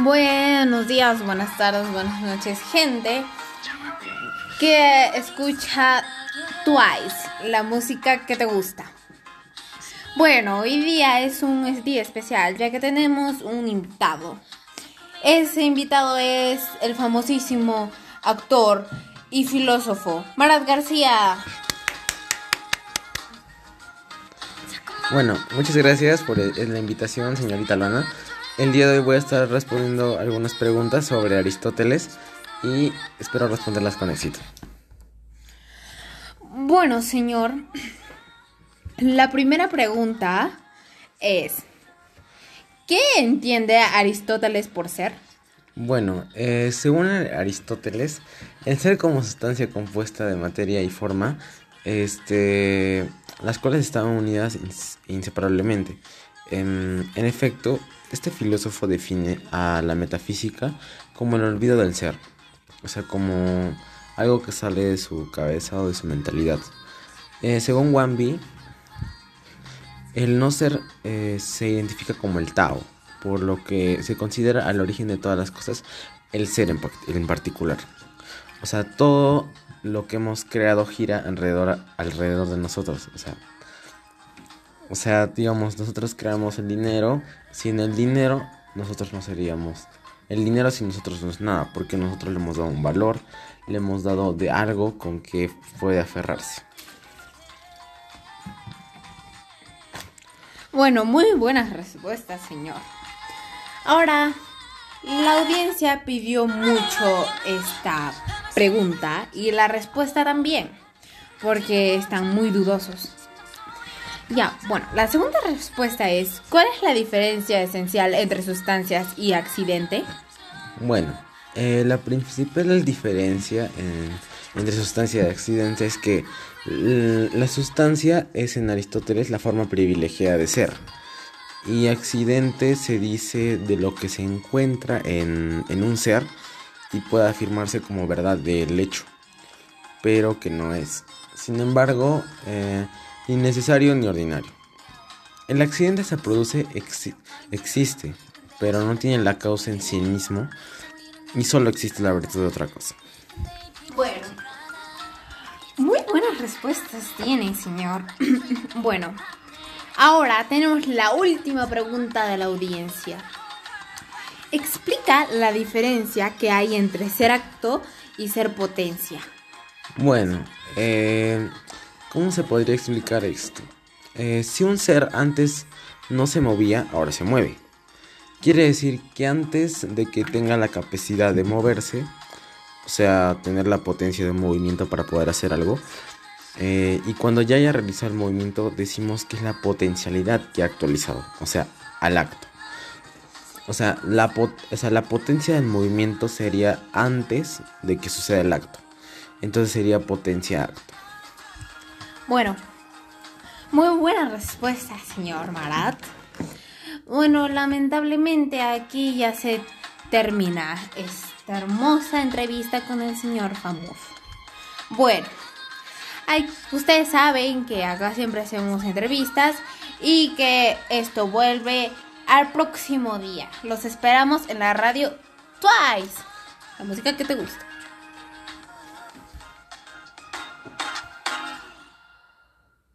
Buenos días, buenas tardes, buenas noches, gente que escucha Twice, la música que te gusta. Bueno, hoy día es un día especial ya que tenemos un invitado. Ese invitado es el famosísimo actor y filósofo Marat García. Bueno, muchas gracias por la invitación, señorita Lana. El día de hoy voy a estar respondiendo algunas preguntas sobre Aristóteles y espero responderlas con éxito. Bueno, señor, la primera pregunta es, ¿qué entiende Aristóteles por ser? Bueno, eh, según Aristóteles, el ser como sustancia compuesta de materia y forma, este, las cuales están unidas inseparablemente. En, en efecto, este filósofo define a la metafísica como el olvido del ser, o sea, como algo que sale de su cabeza o de su mentalidad. Eh, según Wambi, el no ser eh, se identifica como el Tao, por lo que se considera al origen de todas las cosas el ser en, en particular. O sea, todo lo que hemos creado gira alrededor, de nosotros. O sea, o sea, digamos, nosotros creamos el dinero. Sin el dinero, nosotros no seríamos. El dinero sin nosotros no es nada, porque nosotros le hemos dado un valor, le hemos dado de algo con que puede aferrarse. Bueno, muy buenas respuestas, señor. Ahora, la audiencia pidió mucho esta pregunta y la respuesta también, porque están muy dudosos. Ya, bueno, la segunda respuesta es, ¿cuál es la diferencia esencial entre sustancias y accidente? Bueno, eh, la principal diferencia entre sustancia y accidente es que la sustancia es en Aristóteles la forma privilegiada de ser. Y accidente se dice de lo que se encuentra en, un ser y puede afirmarse como verdad del hecho, pero que no es. Sin embargo, eh, innecesario ni ordinario. El accidente se produce, existe, pero no tiene la causa en sí mismo y solo existe la virtud de otra cosa. Bueno, muy buenas respuestas tiene, señor. bueno, ahora tenemos la última pregunta de la audiencia. Explica la diferencia que hay entre ser acto y ser potencia. Bueno, eh, ¿Cómo se podría explicar esto? Eh, si un ser antes no se movía, ahora se mueve. Quiere decir que antes de que tenga la capacidad de moverse, o sea, tener la potencia de movimiento para poder hacer algo, eh, y cuando ya haya realizado el movimiento, decimos que es la potencialidad que ha actualizado, o sea, al acto. O sea, la, o sea, la potencia del movimiento sería antes de que suceda el acto. Entonces sería potencia acto. Bueno, muy buena respuesta, señor Marat. Bueno, lamentablemente aquí ya se termina esta hermosa entrevista con el señor famoso. Bueno, ustedes saben que acá siempre hacemos entrevistas y que esto vuelve al próximo día. Los esperamos en la radio Twice, la música que te gusta.